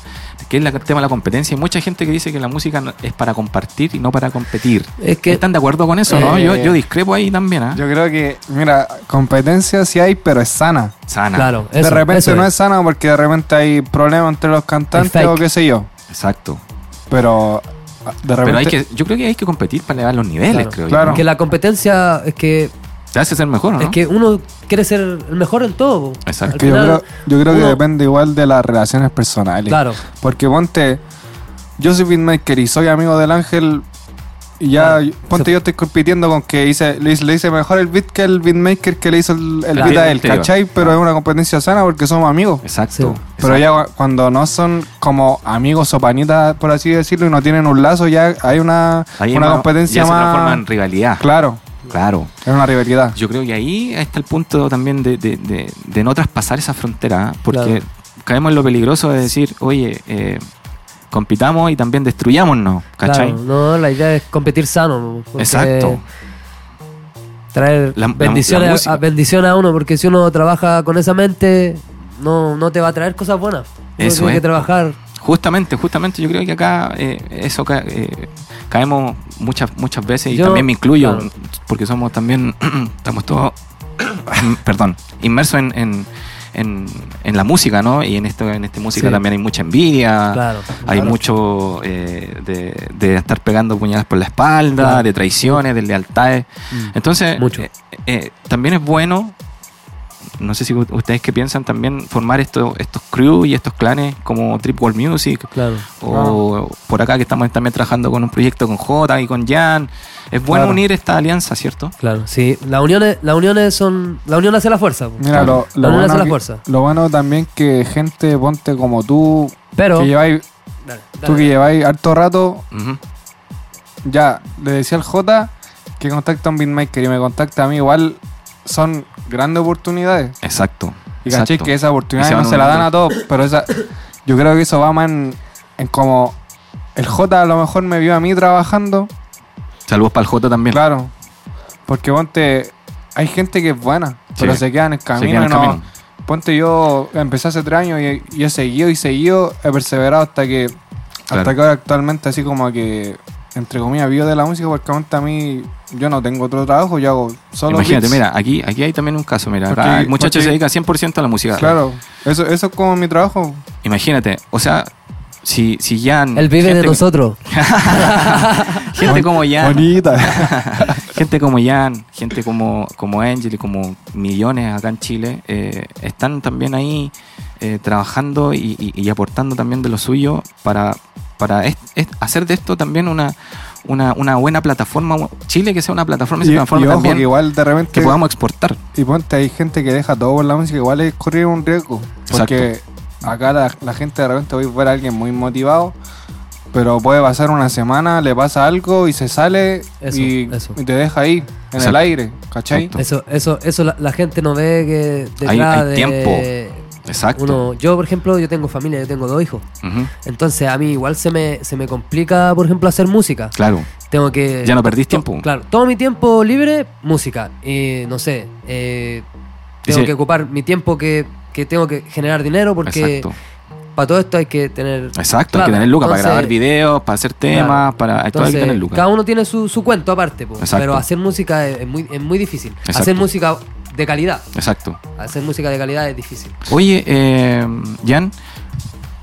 Que es el tema de la competencia. Hay mucha gente que dice que la música es para compartir y no para competir. Es que ¿Están de acuerdo con eso? no? Eh, Yo, yo discrepo ahí también. ¿ah? Yo creo que, mira, competencia sí hay, pero es sana. Sana. claro, de repente eso no es. sana porque de repente hay problemas entre los cantantes o qué sé yo. Exacto. Pero ah, de repente. Pero hay que, yo creo que hay que competir para elevar los niveles, Claro, creo claro. yo. ¿no? Que la competencia es que Te hace ser mejor, ¿no? es que uno quiere ser el mejor en todo. Exacto. Que yo creo, yo creo que depende igual de las relaciones personales. Claro, Porque ponte, yo soy beatmaker y soy amigo del Ángel. Y ya, Claro. ponte, Se- yo estoy compitiendo con que hice, le, hice, le hice mejor el beat que el beatmaker que le hizo el, el Claro. beat a él. ¿cachai? Pero Claro. es una competencia sana porque somos amigos. Exacto. Sí. Pero exacto. ya cu- cuando no son como amigos o panitas, por así decirlo, y no tienen un lazo, ya hay una, Ahí una más- competencia ya se transforma más. en rivalidad. Claro, Claro. es una rivalidad. Yo creo que ahí está el punto también de, de- de- de no traspasar esa frontera, ¿eh? porque Claro. caemos en lo peligroso de decir, oye, eh, compitamos y también destruyámonos, ¿cachai? claro. No, la idea es competir sano. Exacto. Traer La- bendiciones, la a, bendiciones a uno, porque si uno trabaja con esa mente, no, no te va a traer cosas buenas. Uno Eso tiene es. que trabajar. Justamente, justamente yo creo que acá eh, eso ca- eh, caemos muchas muchas veces y Yo- también me incluyo claro. porque somos también estamos todos perdón inmersos en, en, en- en la música, ¿no? Y en esto en esta música Sí. también hay mucha envidia, Claro. hay claro. mucho eh, de, de estar pegando puñaladas por la espalda, de traiciones, de lealtades. Mm. Entonces, Mucho. eh, eh, también es bueno, no sé si ustedes que piensan también, formar estos estos crew y estos clanes como Trip World Music Claro. o por acá que estamos también trabajando con un proyecto con J y con Jan. Es bueno Claro. unir esta alianza, ¿cierto? Claro, sí. Las uniones, las uniones son. La unión hace la fuerza. Mira, lo, La lo unión bueno hace la que- fuerza. lo bueno también que gente, ponte como tú, Pero. que lleváis, Dale, tú dale. que lleváis harto rato, ya, le decía al J que contacta a un beatmaker y me contacta a mí, igual son grandes oportunidades. Exacto. Y caché que esa oportunidad se no se la dan a todos, pero esa, yo creo que eso va más en, en como el J a lo mejor me vio a mí trabajando, Saludos para el J también. claro, porque ponte, hay gente que es buena, pero Sí. se queda en el Se camino. queda en el y no- camino. Ponte yo, empecé hace tres años y, y he seguido y seguido, he perseverado hasta que, Claro. hasta que ahora actualmente así como que, entre comillas, vivo de la música porque a mí, yo no tengo otro trabajo, yo hago solo Imagínate, beats. mira, aquí, aquí hay también un caso, mira, Porque- el muchacho porque- se dedica 100% a la música. Claro, eso, eso es como mi trabajo. Imagínate, o sea, si, si Jan... Él vive de nosotros. Gente como Jan, Bonita. gente como Jan, gente como, como Angel y como millones acá en Chile, eh, están también ahí eh, trabajando y, y- y aportando también de lo suyo para, para es- es- hacer de esto también una, una, una buena plataforma. Chile que sea una plataforma y se y, ojo también que igual de repente que podamos exportar. y ponte hay gente que deja todo por la música igual es correr un riesgo porque acá la, la gente de repente voy a ver a alguien muy motivado pero puede pasar una semana le pasa algo y se sale Eso, y, eso. y te deja ahí en Exacto. el aire ¿cachai? Exacto. Eso, eso, eso la, la gente no ve que Hay- detrás hay de tiempo. Exacto. uno. Yo, por ejemplo, yo tengo familia, yo tengo dos hijos. Entonces a mí igual se me, se me complica, por ejemplo, hacer música. Claro. Tengo que. Ya no perdís tiempo. Claro, todo mi tiempo libre, música. Y no sé, eh, tengo que ocupar mi tiempo que, que tengo que generar dinero porque Exacto. para todo esto hay que tener. Exacto, hay que tener lucas para grabar videos, para hacer temas, Claro. para todo hay que Entonces, tener lucas. cada uno tiene su, su cuento aparte, po. Exacto. pero hacer música es, es muy, es muy difícil. Exacto. Hacer música de calidad. Exacto. Hacer música de calidad es difícil. Oye, eh, Jan,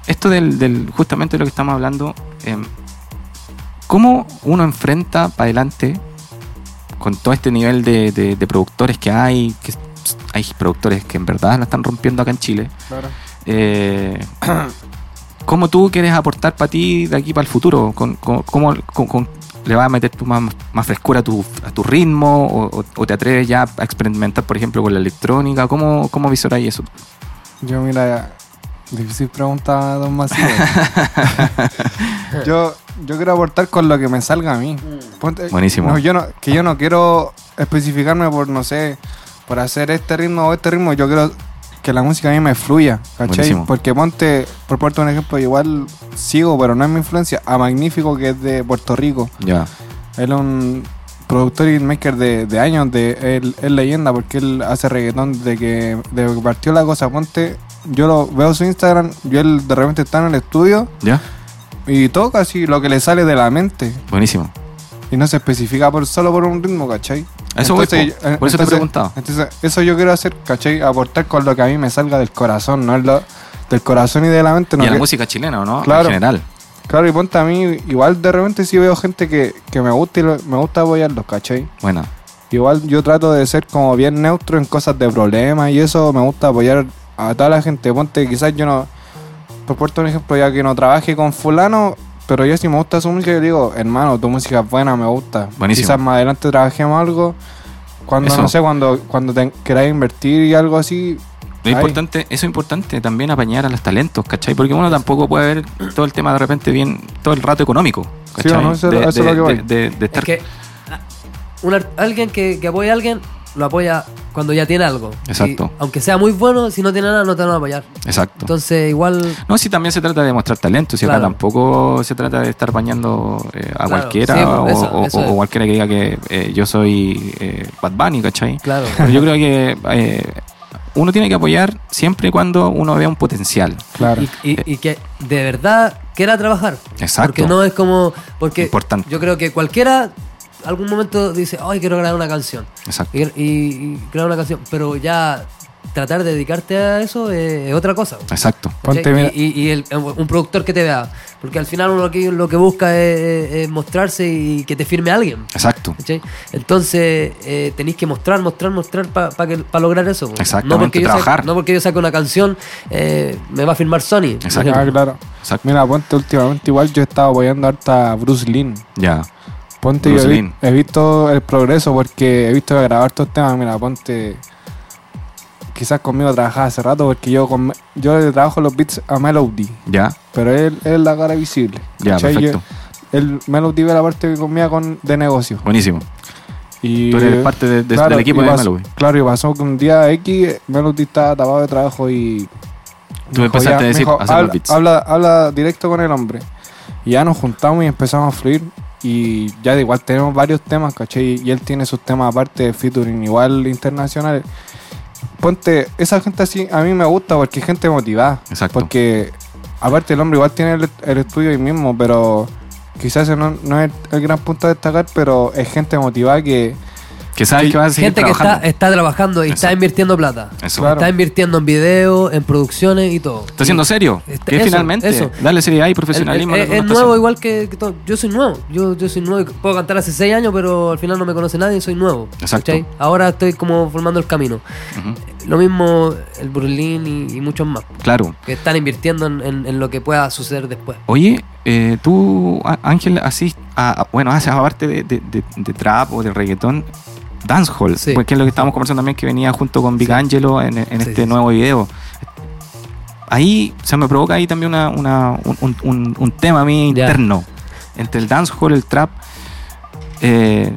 esto del, del- justamente de lo que estamos hablando, eh, ¿cómo uno enfrenta para adelante con todo este nivel de, de- de productores que hay? Que hay productores que en verdad la están rompiendo acá en Chile. Claro. Eh, ¿Cómo tú quieres aportar para ti de aquí para el futuro? ¿Con, con- cómo, con- con- le vas a meter tú más, más frescura a tu, a tu ritmo? O, o- o te atreves ya a experimentar, por ejemplo, con la electrónica? ¿Cómo, cómo visoráis eso? yo mira difícil pregunta don Macías yo yo quiero aportar con lo que me salga a mí Ponte- Buenísimo. no, yo no, que yo no quiero especificarme por no sé por hacer este ritmo o este ritmo yo quiero que la música a mí me fluya ¿cachai? Buenísimo. porque ponte por ponerte un ejemplo igual sigo pero no es mi influencia a Magnífico que es de Puerto Rico Ya. él es un productor y maker de, de años, de él es leyenda porque él hace reggaetón desde que, desde que partió la cosa. Ponte, yo lo veo su Instagram y él de repente está en el estudio ¿Ya? y toca así lo que le sale de la mente. Buenísimo. Y no se especifica por, solo por un ritmo, ¿cachai? Eso voy, Entonces, po. Por eso te he preguntado. Entonces, eso yo quiero hacer, ¿cachai? Aportar con lo que a mí me salga del corazón, no es lo del corazón y de la mente. No y a la que- música chilena, ¿o ¿no? Claro. En general. Claro, y ponte a mí, igual de repente si veo gente que, que me gusta y lo- me gusta apoyarlos, ¿cachai? Bueno, Igual yo trato de ser como bien neutro en cosas de problemas y eso me gusta apoyar a toda la gente. Ponte, quizás yo no, por puerto un ejemplo, ya que no trabaje con fulano, pero yo si me gusta su música, yo digo, hermano, tu música es buena, me gusta. Buenísimo. Quizás más adelante trabajemos algo. Cuando, Eso. no sé, cuando, cuando te queráis invertir y algo así. lo importante, eso es importante también apañar a los talentos, ¿cachai? Porque uno tampoco puede ver todo el tema de repente bien, todo el rato económico, ¿cachai? Sí, no, eso- de, eso es lo que voy. de- de- de Es estar que ah, alguien que, que apoya a alguien lo apoya cuando ya tiene algo. Exacto. Y aunque sea muy bueno, si no tiene nada, no te van a apoyar. Exacto. Entonces, igual. No, si también se trata de mostrar talento, si acá Claro. tampoco se trata de estar bañando eh, a Claro, cualquiera sí, o, eso, o- eso o es. cualquiera que diga que eh, yo soy eh, Bad Bunny, ¿cachai? Claro. Pero yo creo que eh, uno tiene que apoyar siempre y cuando uno vea un potencial. Claro. Y, y- y que de verdad quiera trabajar. Exacto. Porque no es como. Porque Importante. yo creo que cualquiera algún momento dice, ay, quiero grabar una canción. Exacto. Y, y- y grabar una canción. Pero ya tratar de dedicarte a eso es, es otra cosa. Exacto. Ponte, mira- y y- y el- un productor que te vea. Porque al final uno lo que, lo que busca es, es- mostrarse y que te firme alguien. Exacto. ¿cachai? Entonces eh, tenéis que mostrar, mostrar, mostrar para lograr eso. Exactamente, no porque yo saque- no porque yo saque una canción, eh, me va a firmar Sony. Exacto. Ah, claro. Exacto. Mira, ponte últimamente igual yo he estado apoyando harta a Bruce Lin. Ya. Ponte, yo he, visto el progreso porque he visto que grabar estos temas. Mira, ponte. Quizás conmigo trabajaba hace rato porque yo con, yo le trabajo los beats a Melody, Ya. pero él, él es la cara visible. Ya, ¿cachai? perfecto. Yo- el Melody ve la parte que conmigo con, de negocio. Buenísimo. Y, Tú eres parte de- de- del equipo de pasó- Melody. Claro, y pasó que un día X Melody estaba tapado de trabajo y. Tú empezaste dijo, a decir, dijo, hacer los habla, beats. habla, habla directo con el hombre. Y ya nos juntamos y empezamos a fluir. Y ya de igual tenemos varios temas, ¿cachai? Y él tiene sus temas aparte de featuring, igual internacionales. Ponte, esa gente así a mí me gusta porque es gente motivada. Exacto. Porque aparte el hombre igual tiene el, el estudio ahí mismo, pero quizás no, no es el gran punto a destacar, pero es gente motivada que... Que sabes que vas a seguir Gente que está, trabajando. está trabajando y está invirtiendo plata. Eso. Claro. Está invirtiendo en video, en producciones y todo. Está siendo serio. Está- que eso, finalmente eso. darle seriedad y profesionalismo. el- a es nuevo igual que, que todo. Yo soy nuevo. Yo, yo soy nuevo. Puedo cantar hace seis años, pero al final no me conoce nadie. Soy nuevo. Exacto. ¿cachai? Ahora estoy como formando el camino. Lo mismo el Berlín y, y muchos más. Claro. Que están invirtiendo en, en- en lo que pueda suceder después. Oye, eh, tú, Ángel, así, bueno, haces aparte de, de- de- de trap o de reggaetón, dancehall, Sí. porque es lo que estábamos conversando también que venía junto con Big Sí. Angelo en, en Sí, este nuevo video. Ahí se me provoca ahí también una, una- un, un- un- un tema a mí interno entre el dancehall, el trap. Eh,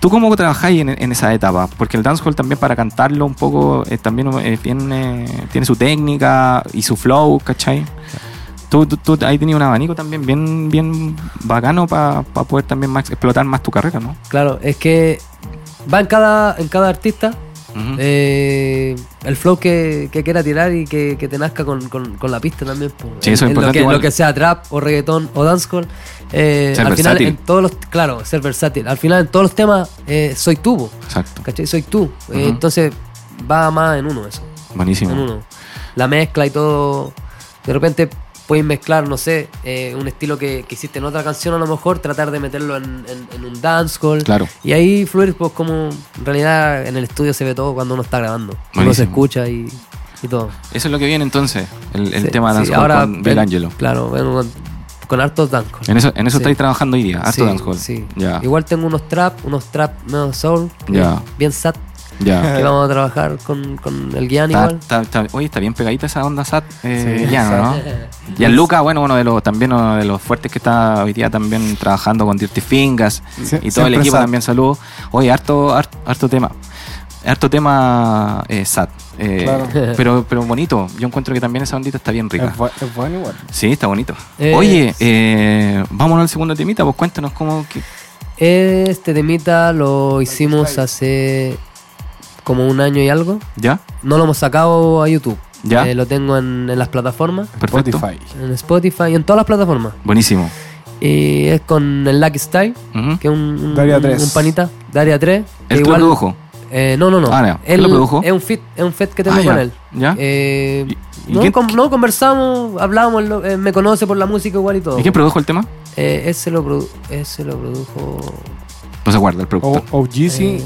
¿Tú cómo trabajáis en, en esa etapa? Porque el dancehall también para cantarlo un poco eh, también eh, tiene, tiene su técnica y su flow, ¿cachai? Tú, tú, tú ahí tenías un abanico también bien, bien bacano para poder también más, explotar más tu carrera, ¿no? Claro, es que va en cada, en cada artista eh, el flow que, que quiera tirar y que, que te nazca con, con- con la pista también. Sí, eso es En- Lo que, igual. lo que sea trap o reggaetón o dancehall. eh, Ser al final, en todos los. Claro, ser versátil. Al final, en todos los temas, eh, soy tú, Exacto. ¿cachai? Soy tú. Entonces, va más en uno eso. Buenísimo. En uno. La mezcla y todo. De repente puedes mezclar, no sé, eh, un estilo que, que hiciste en otra canción a lo mejor, tratar de meterlo en, en- en un dancehall. Claro. Y ahí fluir, pues como en realidad en el estudio se ve todo cuando uno está grabando. Uno se escucha y, y todo. Eso es lo que viene entonces, el, el Sí, tema de sí, dancehall con Big ven- Angelo. Claro, bueno, con, con hartos dancehall. En eso, en eso Sí. estáis trabajando hoy día, harto Sí, dancehall. sí. Ya, Igual tengo unos trap, unos trap medio soul, que Ya. bien sad, ya. que vamos a trabajar con, con el Está- igual. está- está- oye, está bien pegadita esa onda SAT, eh, Sí, ¿no? Y el Luca, bueno, uno de los también uno de los fuertes que está hoy día también trabajando con Dirty Fingers Sie- y todo el equipo SAT. también saludos. Oye, harto, harto, harto tema. Harto tema eh, SAT. eh, Claro. pero, pero bonito. Yo encuentro que también esa ondita está bien rica. Es, bu- es bueno igual. Sí, está bonito. Eh, Oye, eh, vámonos al segundo temita, pues cuéntanos cómo, qué, Este temita lo hicimos hace como un año y algo. ¿Ya? No lo hemos sacado a YouTube. ¿Ya? Eh, lo tengo en, en las plataformas. Perfecto. Spotify. En Spotify y en todas las plataformas. Buenísimo. Y es con el Lucky Style, que es un, un, Daria 3. un panita. Daria 3. que ¿Él te lo produjo? Eh, no, no, no. Ah, no. ¿Él lo produjo? Es un fit, es un fit que tengo Ah, ya. con él. ¿Ya? Eh, ¿Y- y no, quién- con- no, conversamos, hablamos, eh, me conoce por la música igual y todo. ¿Y quién produjo el tema? Eh, ese, lo produ- ese lo produjo. No se acuerda, el productor. O- OGC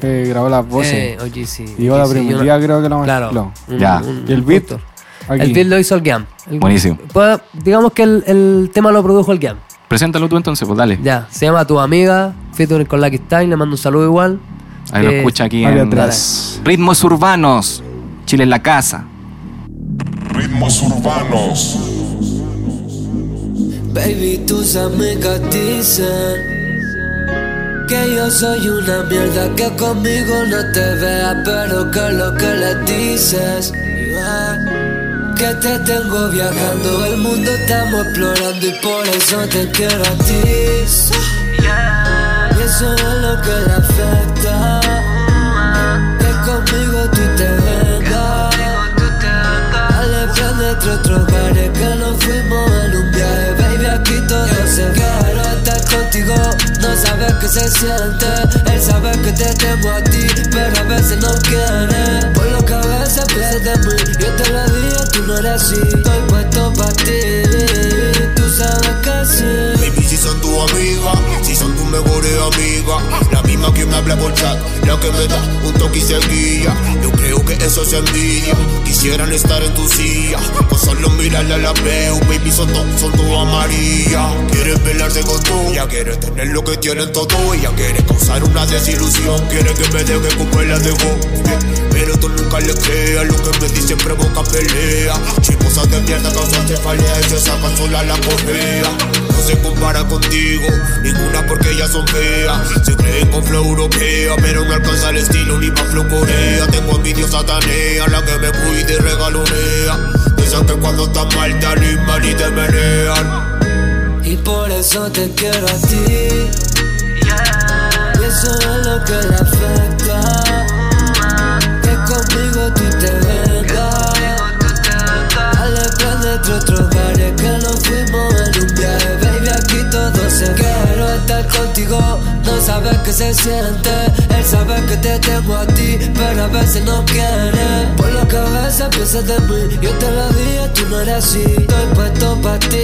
eh, grabó las voces. Eh, oye, sí. y yo la sí, primera yo no- creo que lo Claro. mezcló. un- Ya. un- ¿Y el beat? Aquí. El beat lo hizo el GAM. El- Buenísimo. Pues, digamos que el, el tema lo produjo el GAM. Preséntalo tú entonces, pues dale. Ya, se llama Tu Amiga, featuring con Lucky Style, le mando un saludo igual. Ahí lo Eh, escucha aquí en atrás. Ritmos Urbanos. Chile en la casa. Ritmos urbanos. Baby, tus amigas dicen que yo soy una mierda, que conmigo no te vea, pero que lo que le dices. Que te tengo viajando, el mundo estamos explorando y por eso te quiero a ti. Y eso es lo que le afecta. Que conmigo tú te vengas. Dale, prende otro bares que nos fuimos en un viaje Baby, aquí todo se quiero estar contigo que se siente. Él sabe que te tengo a ti Pero a veces no quiere. Por lo que a veces piensas de mí. Yo te lo dije, tú no eres así Estoy puesto para ti Tú sabes que sí. Baby, si son tu amiga, mejores amigas, la misma que me habla por chat, la que me da un toque y se guía. Yo creo que eso es envidia, quisieran estar en tu silla, con solo mirarla la veo, baby, son dos, son tu amarilla. Quieren velarse con tú, ya quieres tener lo que tienen todo, ella quiere causar una desilusión, quiere que me deje como la dejó. Pero tú nunca le creas, lo que me dicen provoca pelea. Chismosas de mierda causan cefalea y se sacan sola la correa. No se compara contigo, ninguna porque ellas son feas. Se creen con flow europea, pero no alcanza el estilo ni pa' flow corea. Tengo envidia satanea, la que me cuida y regalonea. Piensan que cuando estás mal te animan y te menean. Y por eso te quiero a ti. Y eso es lo que le afecta. Que conmigo tú te vengas. Prende otro bares que nos fuimos en un viaje. Baby, aquí todo se quiero estar contigo. No sabes que se siente. Él sabe que te tengo a ti, pero a veces no quiere. Por lo que a veces piensas de mí. Yo te lo dije, tú no eres así. Estoy puesto para ti.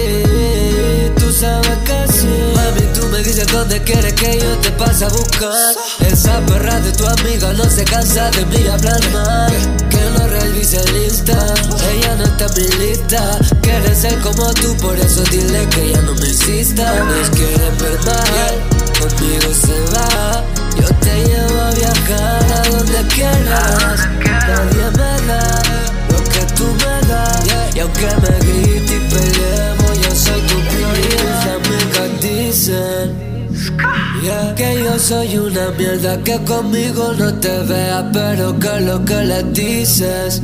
Tú sabes que sí. Mami, tú me dices dónde quieres que yo te pase a buscar. Esa perra de tu amiga no se cansa de mí hablar mal. Que no revise el Insta. Ella no está en mi lista. Quiere ser como tú, por eso dile que ya no me insista. Nos quieren ver mal, conmigo se va. Yo te llevo a viajar a donde quieras. Nadie me da lo que tú me das. Y aunque me grites y peleemos, yo soy tu prioridad. Mis dicen. Yeah, Que yo soy una mierda que conmigo no te vea, pero que lo que le dices.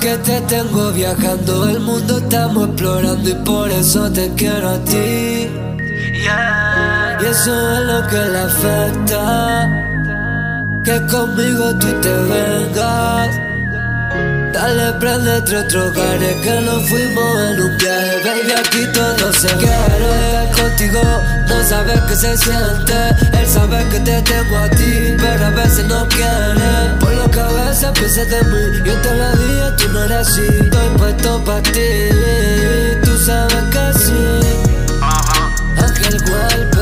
Que te tengo viajando, el mundo estamos explorando y por eso te quiero a ti. Eso es lo que le afecta. Que conmigo tú te vengas. Dale, prende otro hogares que nos fuimos en un viaje. Baby, aquí todo se Quiero estar contigo, no sabes que se siente. Él sabe que te tengo a ti, pero a veces no quiere. Por lo que a veces piensas de mí Yo te lo dije, tú no eres así. Estoy puesto para ti, tú sabes que sí. Ángel Well, baby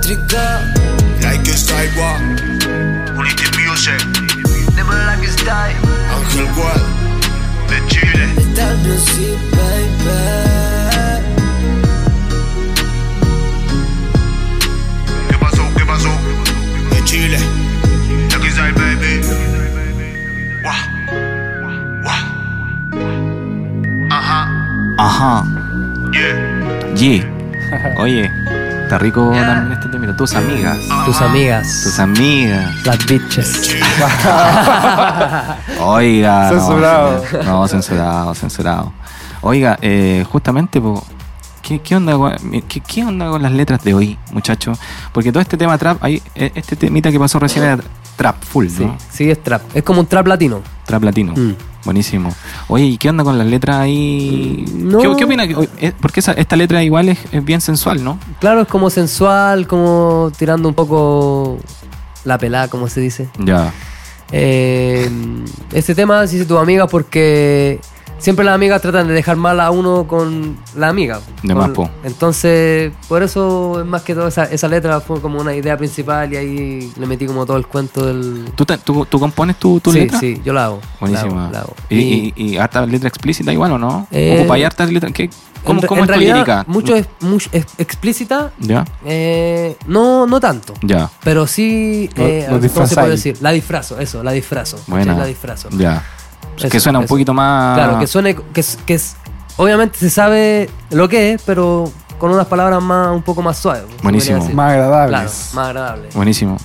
Oda métrica like a sidewalk, Unity Music, Dímelo like it's time Ángel Gual, de Chile. Star Music, baby. ¿Qué pasó? ¿Qué pasó? De Chile. Está el baby. Guau. Guau. Ajá. Ajá. Yeah. Yeah. Oye, está rico también este. Mira, tus amigas. Tus amigas. Tus amigas. Las bitches. Oiga. Censurado. No, no, censurado, censurado. Oiga, eh, justamente, po, ¿qué, qué onda, con- qué, qué onda con las letras de hoy, muchachos? Porque todo este tema trap, hay, eh, este temita que pasó recién era trap full, Sí, ¿no? sí, es trap. Es como un trap latino. Trap latino. Mm. Buenísimo. Oye, ¿y qué onda con las letras ahí? No. ¿Qué, qué opina? que- eh, Porque esa- esta letra igual es, es bien sensual, ¿no? Claro, es como sensual, como tirando un poco la pelada, como se dice. Ya. Eh, este tema se dice tu amiga porque siempre las amigas tratan de dejar mal a uno con la amiga. De Con- más, po. Entonces, por eso es más que todo esa, esa letra fue como una idea principal y ahí le metí como todo el cuento del... ¿Tú, te- tú, tú compones tu, tu sí, letra? sí, yo la hago. Buenísima. La hago, la hago. ¿Y, y, y harta letra explícita igual o no? Eh, ¿Ocupa ahí hartas letras? ¿Qué, ¿Cómo, en, cómo en es tu realidad, lírica? mucho, es, mucho es explícita, Ya, eh, no, no tanto. ya. Pero sí, eh, lo ¿cómo se puede decir? La disfrazo, eso, la disfrazo. Buena. La disfrazo. Ya. Eso, que suena un poquito más. Claro, que suene, que, es- que es, obviamente se sabe lo que es, pero con unas palabras más, un poco más suaves. Buenísimo. Más agradables. Claro, más agradable. Buenísimo.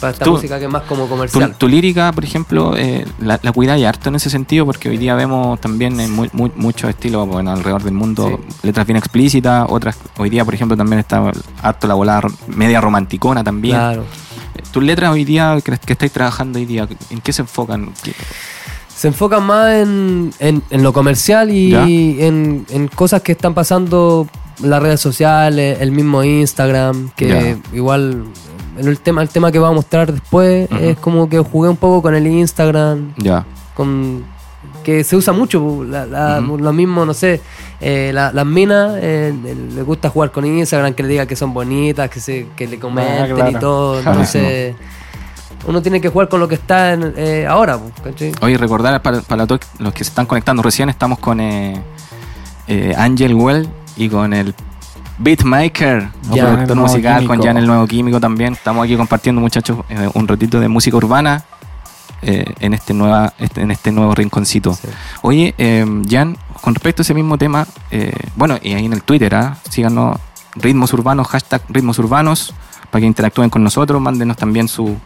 Para esta Tú- música que es más como comercial. tu lírica, por ejemplo, eh, la, la cuidáis harto en ese sentido, porque hoy día vemos también en mu- mu- muchos estilos bueno, alrededor del mundo, letras bien explícitas, otras, hoy día, por ejemplo, también está harto la volada media romanticona también. Claro. Tus letras hoy día, que, que estáis trabajando hoy día, ¿en qué se enfocan? ¿Qué- Se enfocan más en, en- en lo comercial y Ya. en, en cosas que están pasando en las redes sociales, el mismo Instagram, que igual en el tema, el tema que voy a mostrar después es como que jugué un poco con el Instagram, Ya, con que se usa mucho, la- la- lo mismo, no sé, eh, la- las minas eh, les gusta jugar con Instagram, que le diga que son bonitas, que se que le comenten y claro. todo, entonces uno tiene que jugar con lo que está en, eh, ahora, ¿cachai? Oye, recordar para, para todos los que se están conectando recién, estamos con eh, eh, Angel Well y con el Beatmaker, Jan, productor el nuevo musical, químico. con Jan el Nuevo Químico también. Estamos aquí compartiendo, muchachos, eh, un ratito de música urbana eh, en, este nueva, este- en este nuevo rinconcito. Sí. Oye, eh, Jan, con respecto a ese mismo tema, eh, bueno, y ahí en el Twitter, ¿ah? síganos ritmos urbanos, hashtag ritmos urbanos, para que interactúen con nosotros, mándenos también su,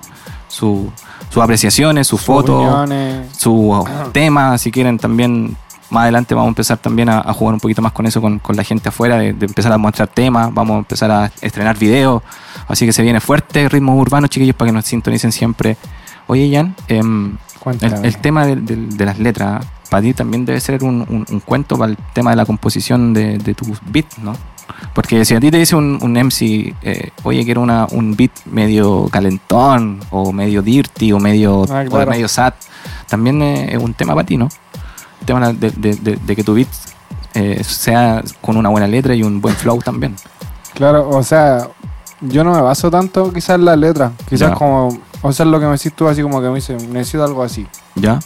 su, sus apreciaciones, sus Sus fotos opiniones. su tema, si quieren también más adelante vamos a empezar también a, a jugar un poquito más con eso con, con la gente afuera, de, de empezar a mostrar temas, vamos a empezar a estrenar videos, así que se viene fuerte ritmo urbano, chiquillos, para que nos sintonicen siempre. Oye, Jan, em, el, el tema de, de- de las letras, para ti también debe ser un, un- un cuento para el tema de la composición de, de tus beats, ¿no? Porque si a ti te dice un, un MC, eh, oye, quiero una, un beat medio calentón, o medio dirty, o medio, Ah, o medio sad, también eh, es un tema para ti, ¿no? El tema de, de- de- de que tu beat eh, sea con una buena letra y un buen flow también. Claro, o sea, yo no me baso tanto quizás en la letra. Quizás Ya. como, o sea, lo que me decís tú así como que me dice, necesito algo así. ¿Ya?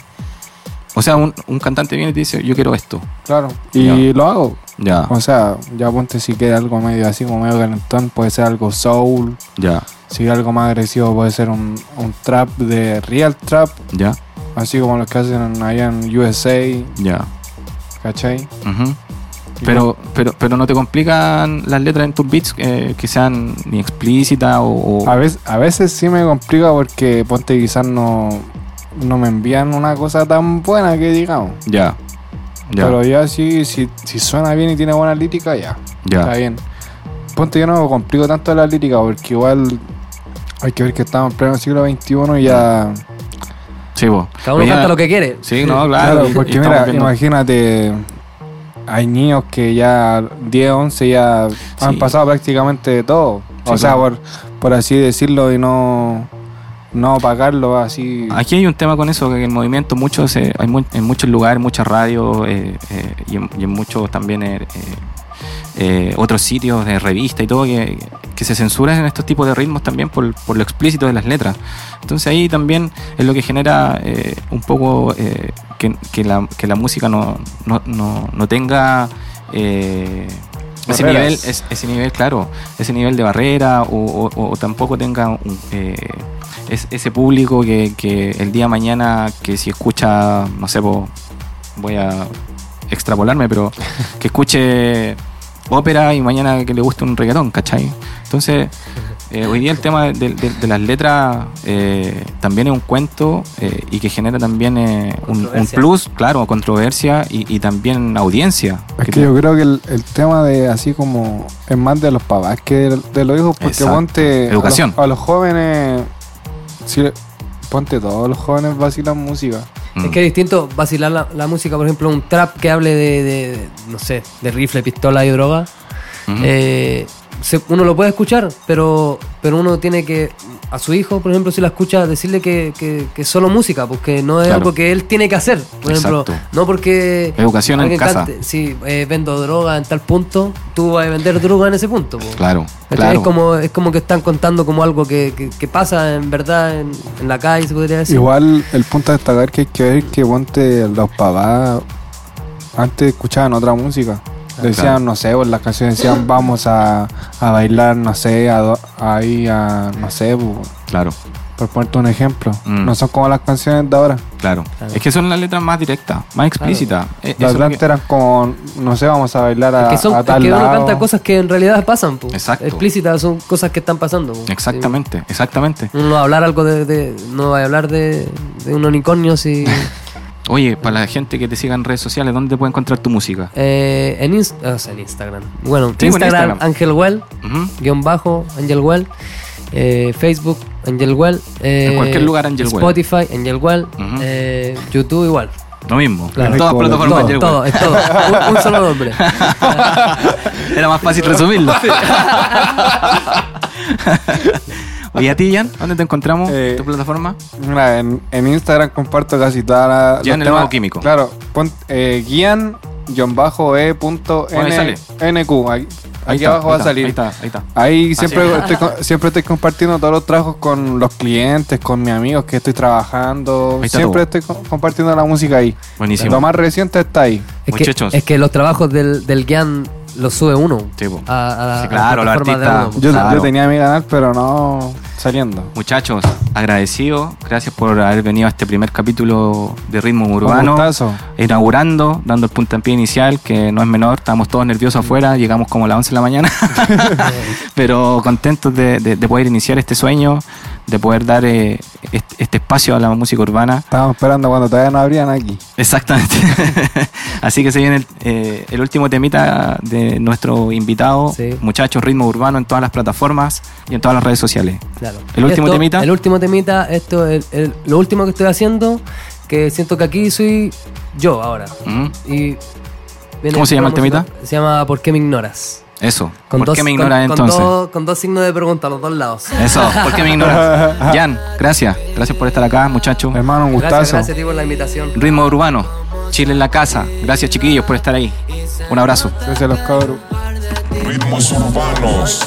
O sea, un, un cantante viene y te dice, yo quiero esto. Claro. Y lo hago. Ya, O sea, ya ponte si queda algo medio así como medio calentón, puede ser algo soul. ya, Si algo más agresivo puede ser un, un trap de real trap, ya, así como los que hacen allá en USA, ya. ¿cachai? Ujú. Pero, pero, pero no te complican las letras en tus beats eh, que sean ni explícitas o, o- A veces, a veces sí me complica porque ponte quizás no, no me envían una cosa tan buena que digamos. ya, ya, Pero ya sí, si, si suena bien y tiene buena lírica, ya. Está ya, bien. Ponte yo no me complico tanto la lírica porque igual hay que ver que estamos en pleno siglo XXI y ya. sí, vos. Cada uno canta lo que quiere. Sí, no, claro. Porque mira, viendo- imagínate, hay niños que ya 10, 11 ya han Sí. pasado prácticamente de todo. Sí, o sea, claro. por, por así decirlo y no, no pagarlo así. Aquí hay un tema con eso, que el movimiento muchos, eh, hay mu- en muchos lugares, muchas radios eh, eh, y, en, muchos también eh, otros sitios de revista y todo, que, que se censuran en estos tipos de ritmos también por, por lo explícito de las letras. Entonces ahí también es lo que genera un poco que, que la, que la música no, no, no, no tenga... ese nivel, es- ese nivel, claro, ese nivel de barrera o, o- o tampoco tenga un, eh, es, ese público que, que el día de mañana que si escucha, no sé, po, voy a extrapolarme, pero que escuche ópera y mañana que le guste un reggaetón, ¿cachai? Entonces, eh, hoy día el tema de, de- de las letras eh, también es un cuento eh, y que genera también eh, un, plus, claro, controversia y, y también audiencia. Es que yo creo que el, el tema de así como es más de los papás que de, de los hijos, porque Exacto. ponte a Educación. los, a los jóvenes, ponte todos los jóvenes vacilan música. Mm. Es que es distinto vacilar la, la música, por ejemplo, un trap que hable de, de- no sé, de rifle, pistola y droga. Eh, se- uno lo puede escuchar, pero, pero uno tiene que, a su hijo, por ejemplo, si la escucha, decirle que, que, que es solo música, porque no es Claro. algo que él tiene que hacer. Por ejemplo, Exacto. no porque. Educación en casa. cante, si eh, vendo droga en tal punto, tú vas a vender droga en ese punto. po. Claro, claro. Es, como, es como que están contando como algo que, que- que pasa en verdad en, en la calle, se podría decir. Igual el punto a destacar que hay que ver que ponte los papás antes escuchaban otra música. Decían, Claro. no sé, pues las canciones decían vamos a, a bailar, no sé, a, do- ahí a, no sé, Claro, por ponerte un ejemplo. Mm. No son como las canciones de ahora. claro, Claro. Es que son las letras más directas, más explícitas. Eh, Las lo de que- eran como, no sé, vamos a bailar a, Es que, son, a es tal que uno lado. canta cosas que en realidad pasan, po. Exacto. explícitas, son cosas que están pasando. po. Exactamente, exactamente. Sí. Uno no va a hablar algo de, de- no va a hablar de, de un unicornio si Oye, para la gente que te siga en redes sociales, ¿dónde puede encontrar tu música? eh, en, Inst- o sea, en Instagram. Bueno, Sí, Instagram. Ángel Well, Ujú. guion bajo, Angel Well. eh, Facebook, Angel Well. eh, En cualquier lugar, Angel Well. Spotify, Angel Well. Ujú. eh, YouTube igual. Lo mismo. Claro. En todas Todo, plataformas Todo, Angel todo, Well. es todo. Un, un solo nombre. Era más fácil resumirlo. Oye, a ti, Jan, ¿dónde te encontramos? Eh, ¿Tu plataforma? Mira, en, en Instagram comparto casi toda la. Gian, los el nuevo químico. Claro, pon, eh, guian bajo e punto N-. NQ. Aquí, Ahí aquí está, abajo ahí va a salir. Ahí está, ahí está. Ahí siempre, sí. estoy, co- siempre estoy compartiendo todos los trabajos con los clientes, con mis amigos que estoy trabajando. Ahí está Siempre todo. estoy co- compartiendo la música ahí. Buenísimo. Lo más reciente está ahí. Es que, Muchachos. es que los trabajos del, del Guian los sube uno. Sí, po. a, a la- Sí, a claro, la de artistas- uno. Yo, Claro. yo tenía mi canal, pero no saliendo. Muchachos, agradecido. Gracias por haber venido a este primer capítulo de Ritmo Un Urbano. gustazo. Inaugurando, dando el puntapié inicial, que no es menor. Estábamos todos nerviosos afuera. Llegamos como a las 11 de la mañana. Pero contentos de, de- de poder iniciar este sueño, de poder dar eh, este, este espacio a la música urbana. Estábamos esperando cuando todavía no abrían aquí. Exactamente. Así que se viene el, eh, el último temita de nuestro invitado, Sí. muchachos, ritmo urbano en todas las plataformas y en todas las redes sociales. Claro. ¿El último Esto- temita? El último temita, esto es el- lo último que estoy haciendo, que siento que aquí soy yo ahora. Y ¿Cómo se llama el temita? Se llama ¿Por qué me ignoras? Eso. Con ¿Por dos- qué me con- ignoras con entonces? dos- con dos signos de pregunta a los dos lados. Eso, ¿por qué me ignoras? Jan, gracias. Gracias por estar acá, muchachos. Hermano, un gustazo. Gracias, gracias a ti por la invitación. Ritmo urbano, Chile en la casa. Gracias, chiquillos, por estar ahí. Un abrazo. Gracias a los cabros. Ritmos urbanos.